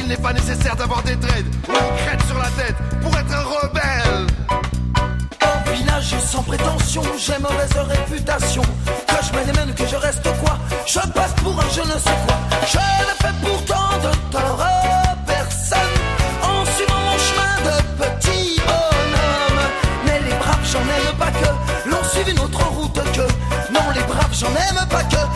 qu'il n'est pas nécessaire d'avoir des dreads ou une crête sur la tête pour être un rebelle. Village sans prétention, j'ai mauvaise réputation. Que je mène même que je reste quoi? Je passe pour un je ne sais quoi. Je ne fais pourtant de tort à personne en suivant mon chemin de petit bonhomme. Mais les braves, j'en aime pas que l'on suive une autre route que. Non, les braves, j'en aime pas que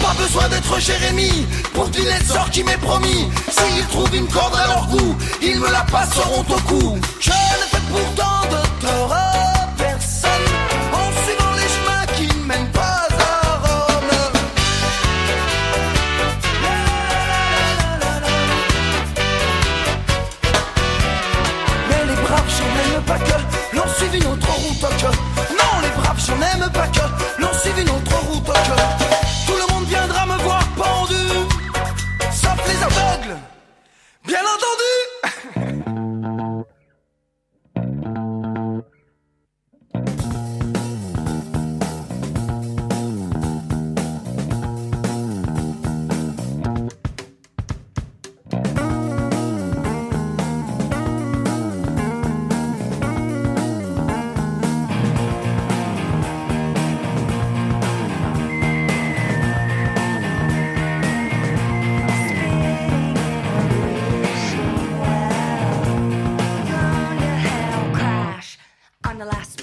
pas besoin d'être Jérémie pour deviner le sort qui m'est promis. S'ils trouvent une corde à leur goût, ils me la passeront au cou. Je ne fais pourtant de tort à en suivant les chemins qui ne mènent pas à Rome. Mais les braves, j'en aime pas que l'on suive une autre route que. Non, les braves, j'en aime pas que entendu!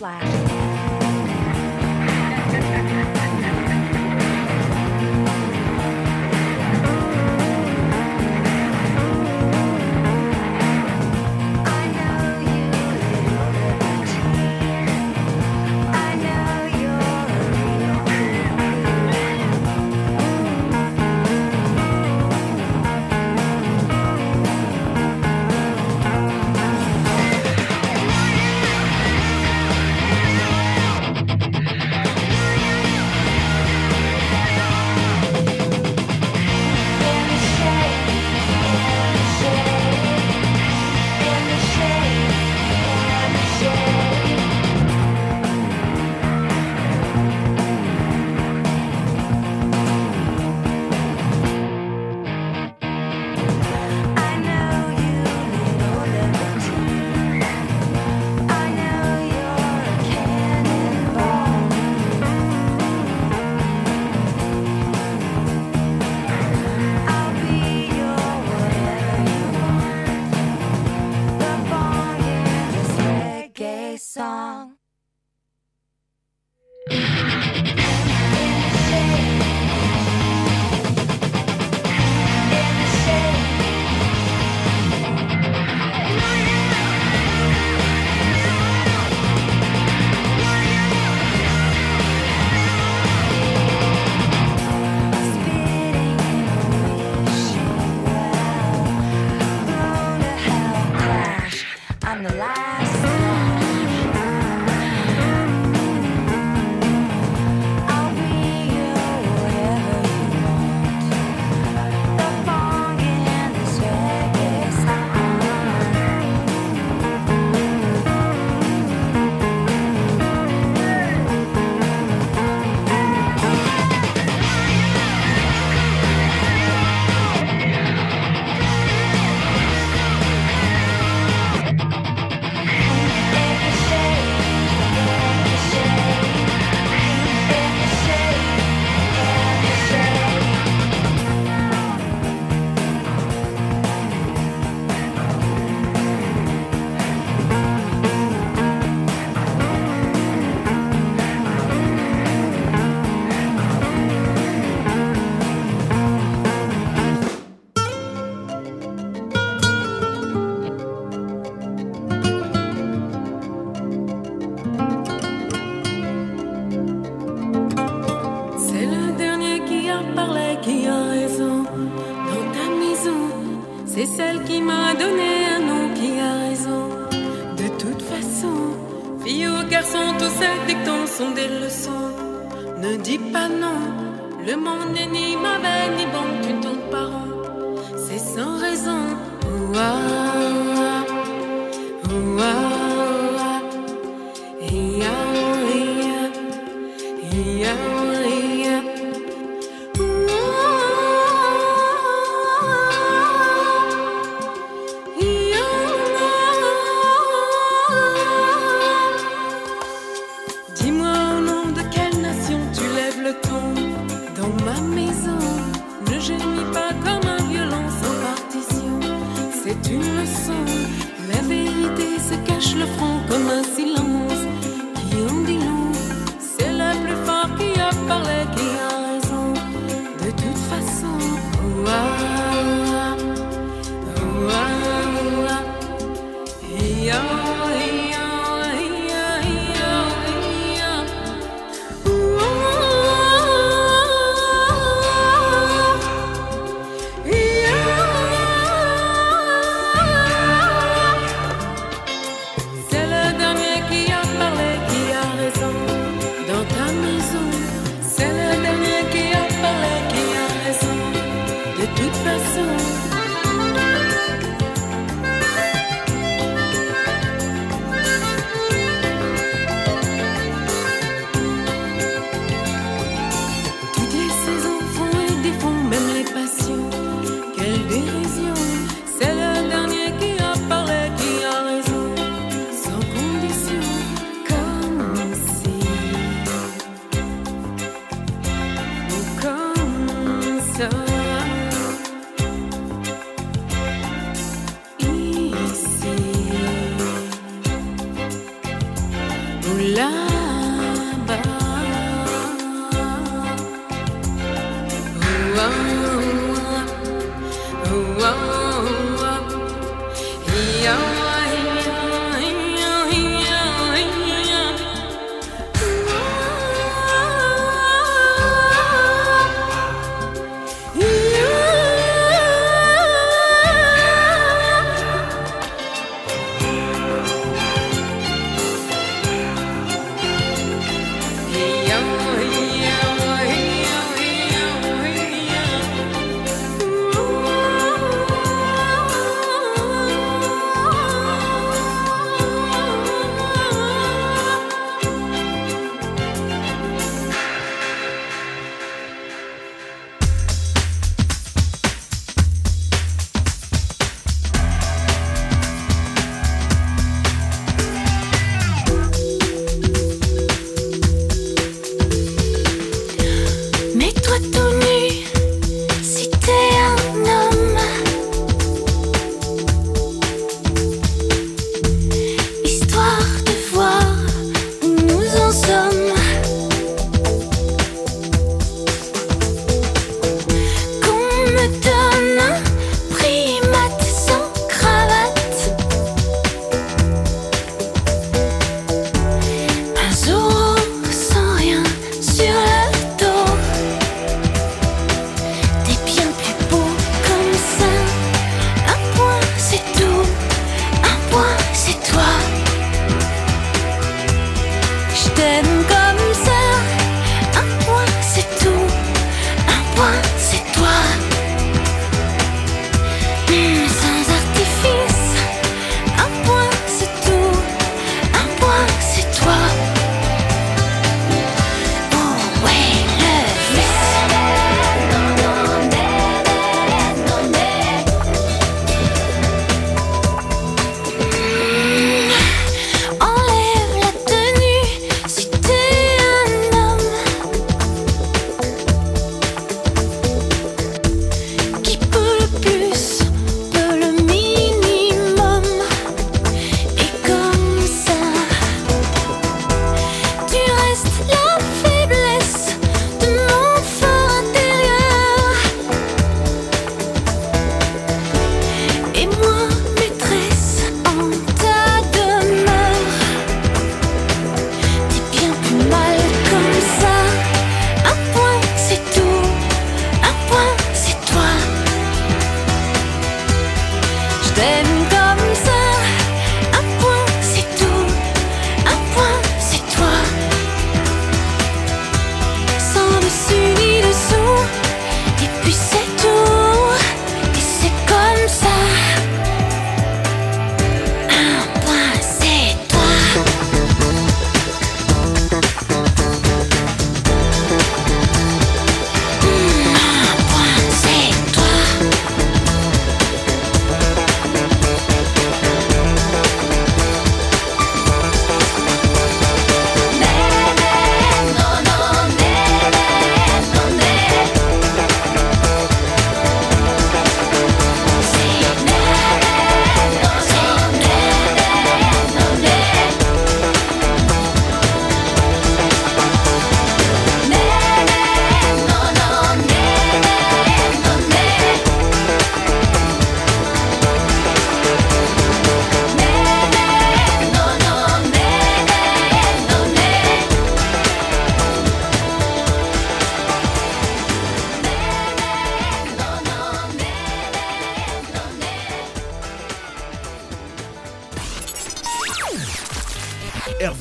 flash.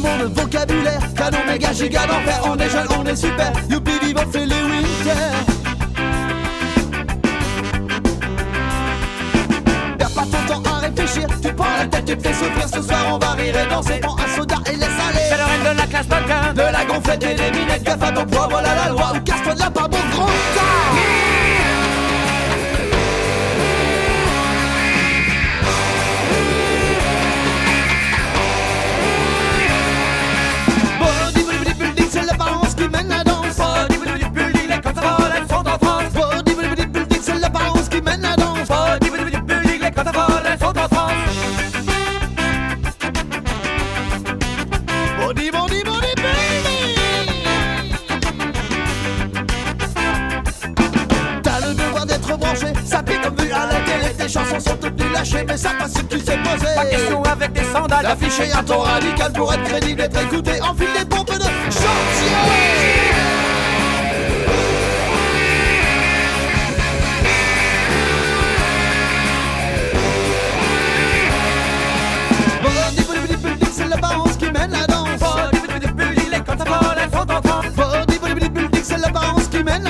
300 mots de vocabulaire, canon méga giga d'enfer. On est jeune, on est super, youpi viva fait les winter Perds pas ton temps à réfléchir, tu prends la tête, tu te fais souffrir. Ce soir on va rire et danser, prends un soda et laisse aller. C'est le règne de la classe mannequin, de la gonflette et des minettes. Gaffe à ton poids, voilà la loi, ou casse-toi de là par mon grand tas mais ça passe qui s'est posé. Pas question avec des sandales, d'afficher un ton radical pour être crédible, être écouté. Enfile des pompes de chantier. C'est l'apparence qui mène la danse. Body, body, body, building, les contre-vols, elles sont en transe. Body, body, body, building, c'est l'apparence qui mène la danse.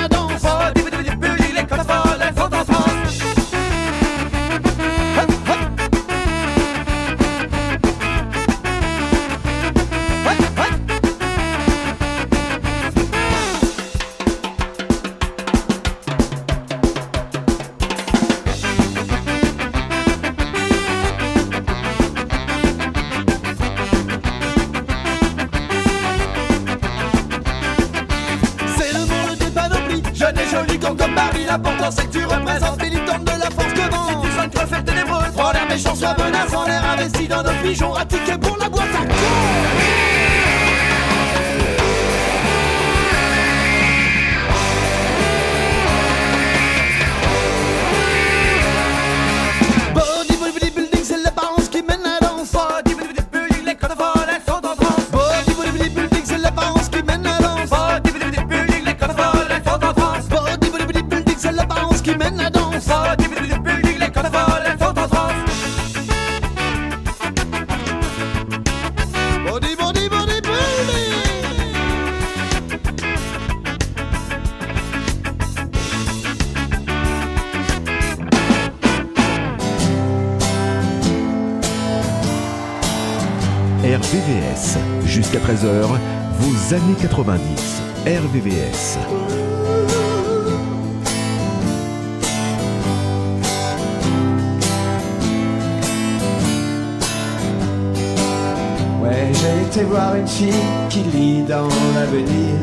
Méchant, sois menaçant, l'air investi dans nos pigeons, à pour la boîte à Body, années 90. RVVS. Ouais, j'ai été voir une fille qui lit dans l'avenir.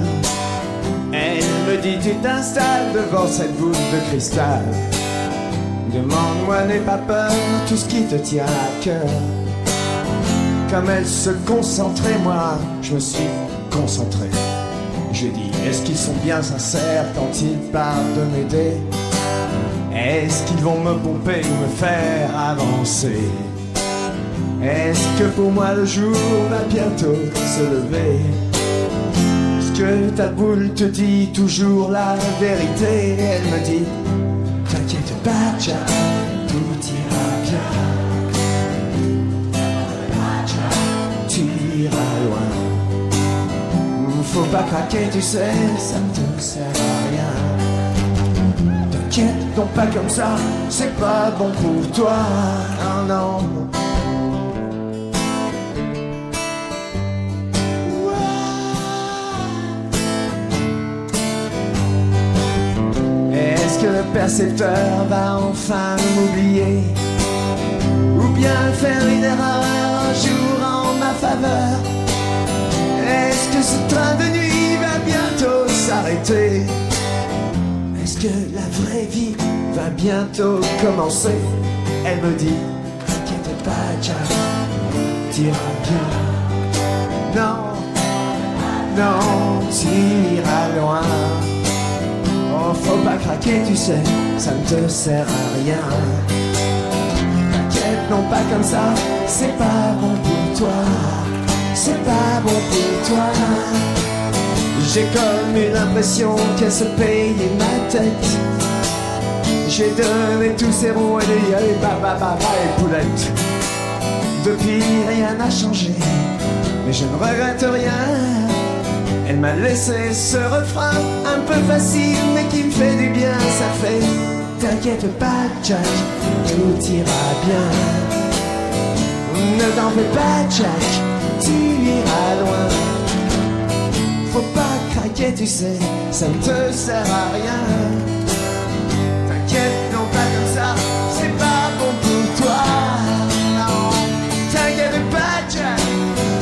Elle me dit tu t'installes devant cette boule de cristal. Demande-moi, n'aie pas peur, tout ce qui te tient à cœur. Comme elle se concentrait, moi, je me suis Je dit, est-ce qu'ils sont bien sincères quand ils parlent de m'aider? Est-ce qu'ils vont me pomper ou me faire avancer? Est-ce que pour moi le jour va bientôt se lever? Est-ce que ta boule te dit toujours la vérité? Elle me dit T'inquiète pas tout ira bien Faut pas craquer tu sais, ça ne te sert à rien. T'inquiète donc pas comme ça, c'est pas bon pour toi. Non, non. Est-ce que le percepteur va enfin m'oublier? Ou bien faire une erreur un jour en ma faveur? Ce train de nuit va bientôt s'arrêter Est-ce que la vraie vie va bientôt commencer? Elle me dit T'inquiète pas Jack, ira bien. Non, non, tu iras loin. Oh, faut pas craquer, tu sais, ça ne te sert à rien. T'inquiète, non pas comme ça, c'est pas bon pour toi. C'est pas bon pour toi. J'ai comme une impression qu'elle se paye ma tête. J'ai donné tous ces ronds et et baba baba et poulette. Depuis rien n'a changé, mais je ne regrette rien. Elle m'a laissé ce refrain un peu facile, mais qui me fait du bien. Ça fait, t'inquiète pas, Jack, tout ira bien. Ne t'en fais pas, Jack, tu iras loin. Faut pas craquer, tu sais, ça ne te sert à rien. T'inquiète, non pas comme ça, c'est pas bon pour toi. T'inquiète pas, Jack,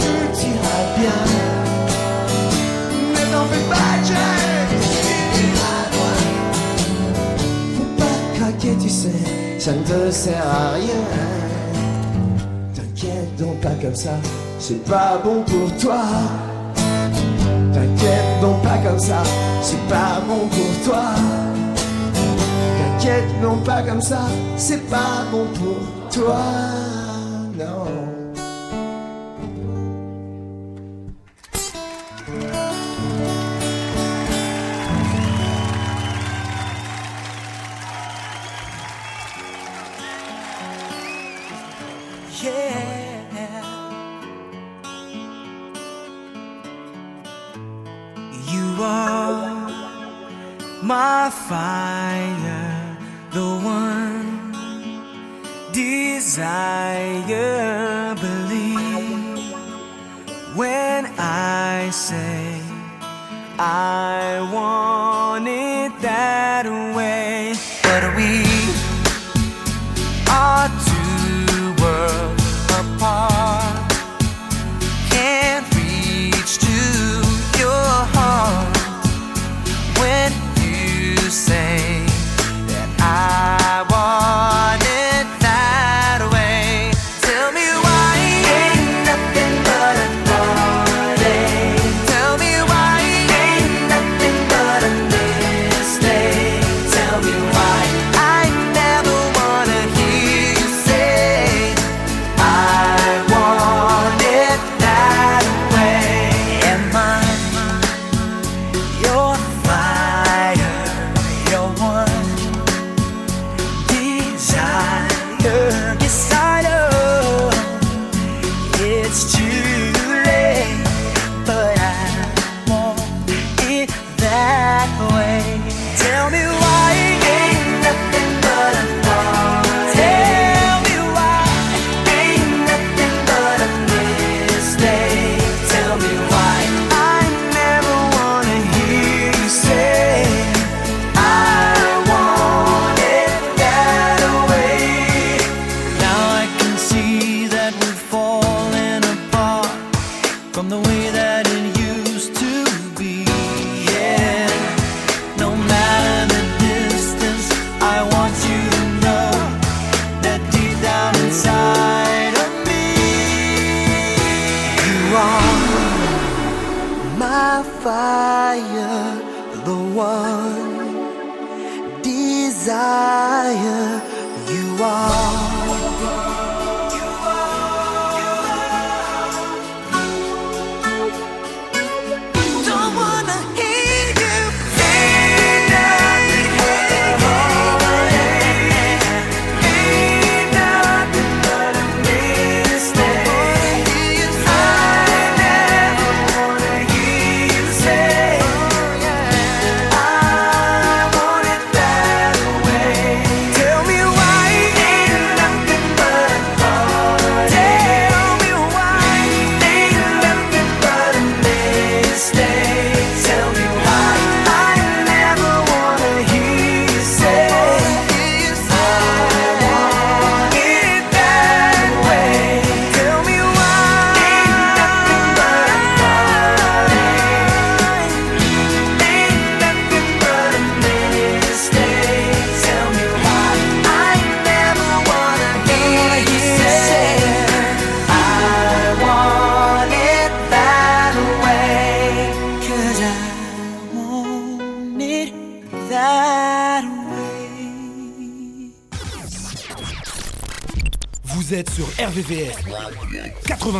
tout ira bien. Ne t'en fais pas, Jack, tu iras loin. Faut pas craquer, tu sais, ça ne te sert à rien. T'inquiète donc pas comme ça, c'est pas bon pour toi. T'inquiète donc pas comme ça, c'est pas bon pour toi. T'inquiète non pas comme ça, c'est pas bon pour toi. Fire,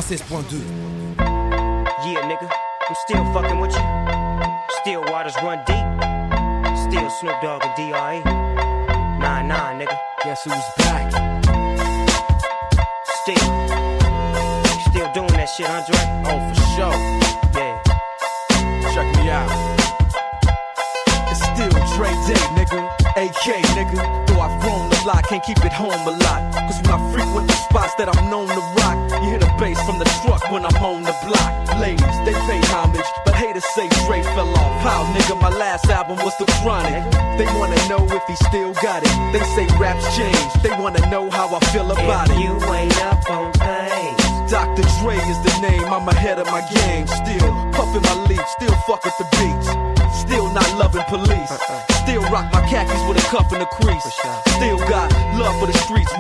96.2.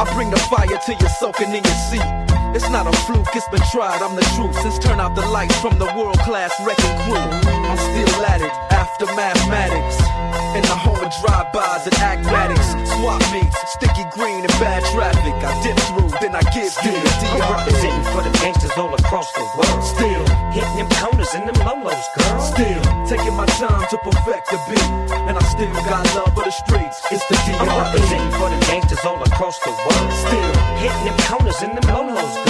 I bring the fire till you're soaking in your seat. It's not a fluke, it's been tried, I'm the truth. Since turn out the lights from the world class wrecking crew, I'm still at it after mathematics. In the home of drive-bys and acmatics, swap meets, sticky green and bad traffic. I dip through, then I give you the I'm DRE. representing for the gangsters all across the world. Still, Hitting them corners and them lolos, girl. still taking my time to perfect the beat, and I still got love for the streets. It's the I'm representing for the gangsters all across the world. Still. Hitting them corners and them lolos, girl.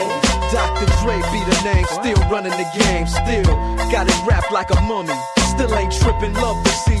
Dr. Dre be the name, still running the game, still got it wrapped like a mummy. Still ain't tripping, love to see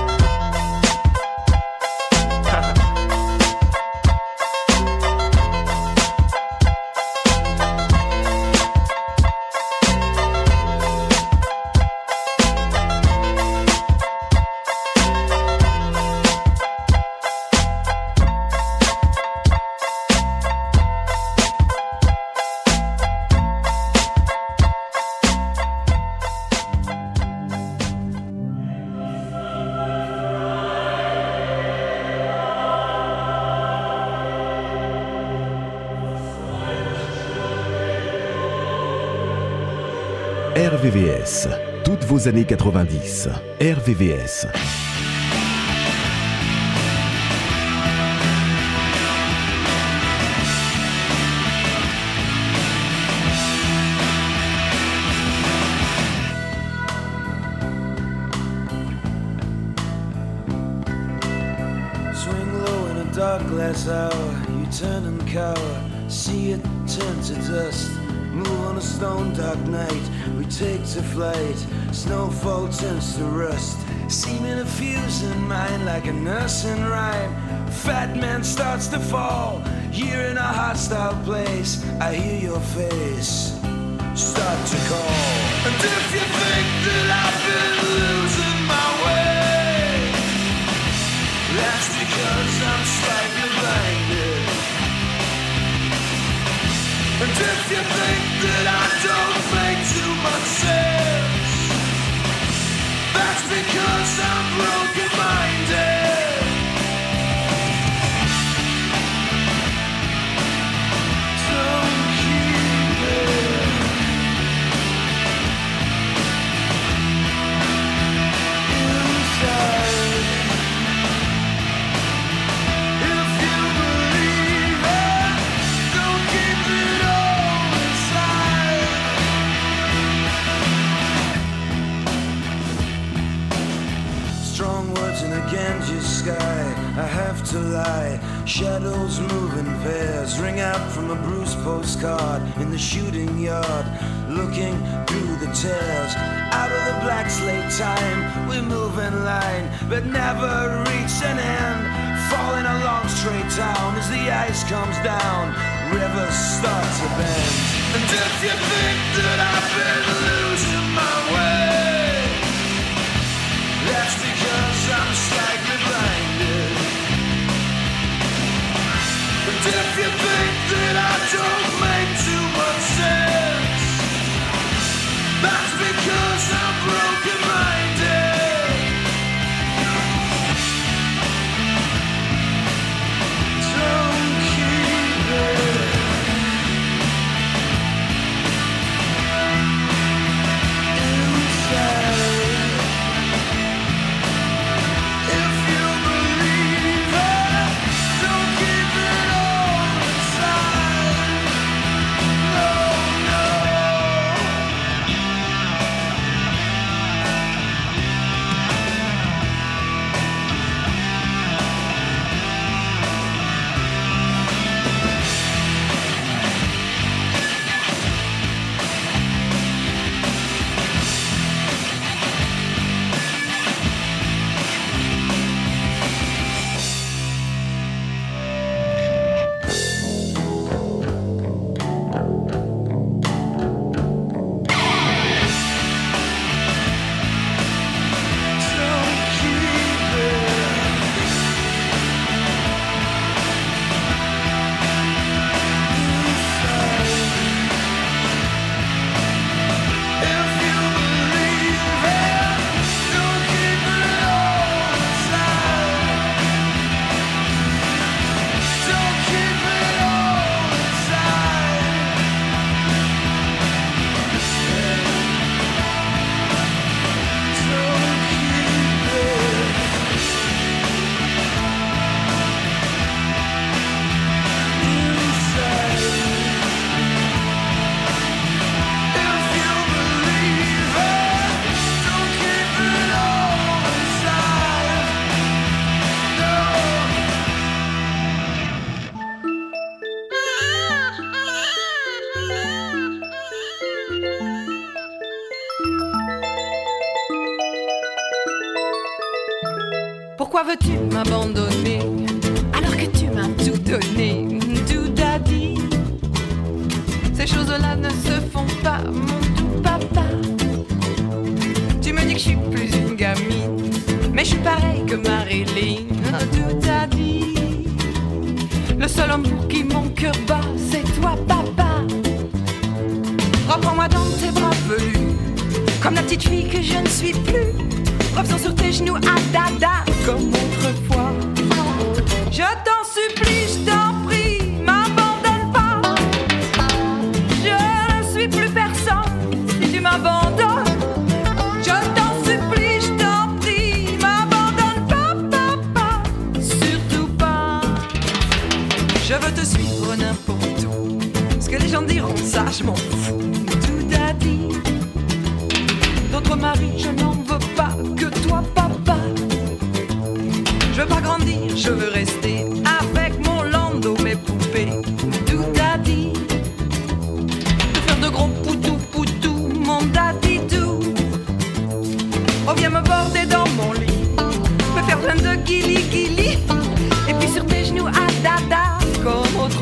RVVS, toutes vos années 90. RVVS. turn and cower, see it turn to dust. On a stone dark night, we take to flight. Snowfall turns to rust. Seeming a fuse in mind like a nursing rhyme. Fat man starts to fall. Here in a hostile place, I hear your face start to call. And if you think that I've been losing my way, that's because I'm slightly And if you think that I don't make too much sense, that's because I'm broken minded. Have to lie. Shadows move in pairs. Ring out from a Bruce postcard in the shooting yard. Looking through the tears. Out of the black slate time, we move in line, but never reach an end. Falling along straight down as the ice comes down. Rivers start to bend. And if you think that I've been losing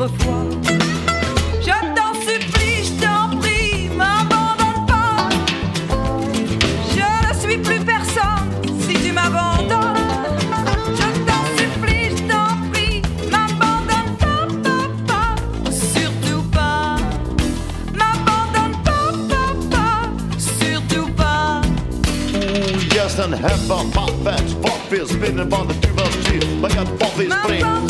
autrefois. Je t'en supplie, je t'en prie, m'abandonne pas. Je ne suis plus personne si tu m'abandonnes. Je t'en supplie, je t'en prie, m'abandonne pas, papa. Surtout pas. M'abandonne pas, papa. Surtout pas. Ooh, yes, and have a hot fat, pop is spinning by the two of cheese. Like a pop is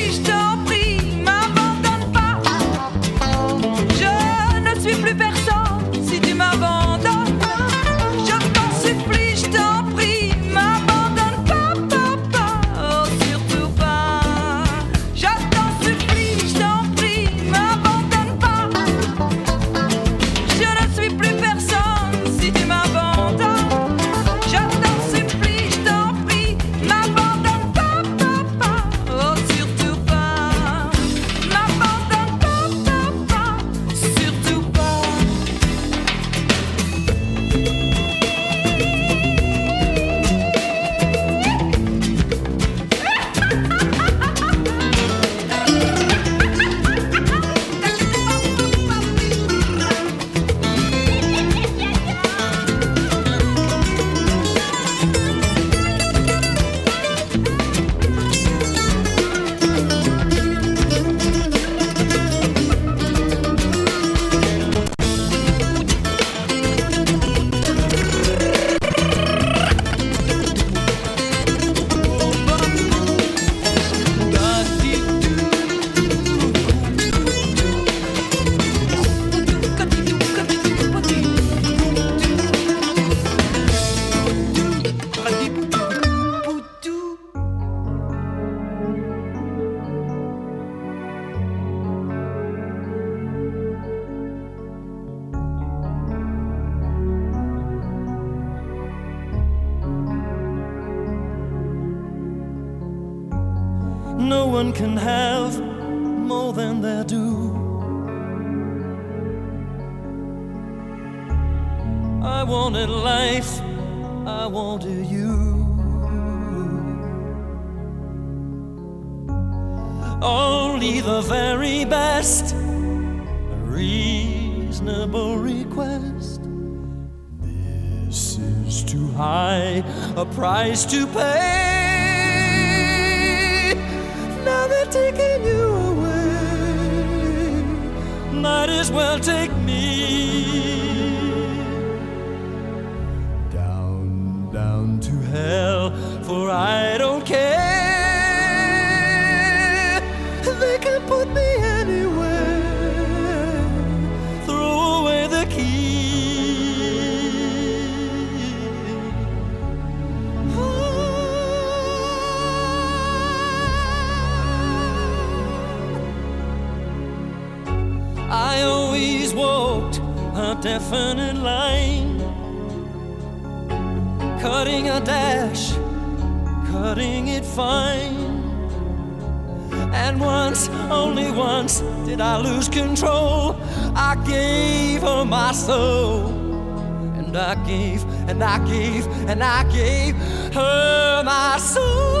stupid definite line, cutting a dash, cutting it fine. And once, only once, did I lose control. I gave her my soul, and I gave, and I gave, and I gave her my soul.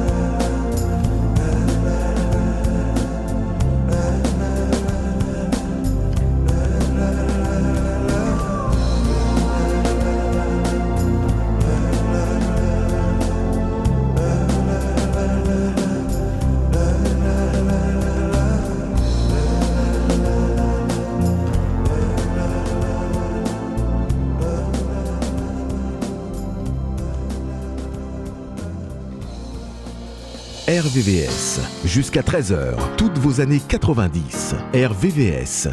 RVVS. Jusqu'à 13h, toutes vos années 90. RVVS.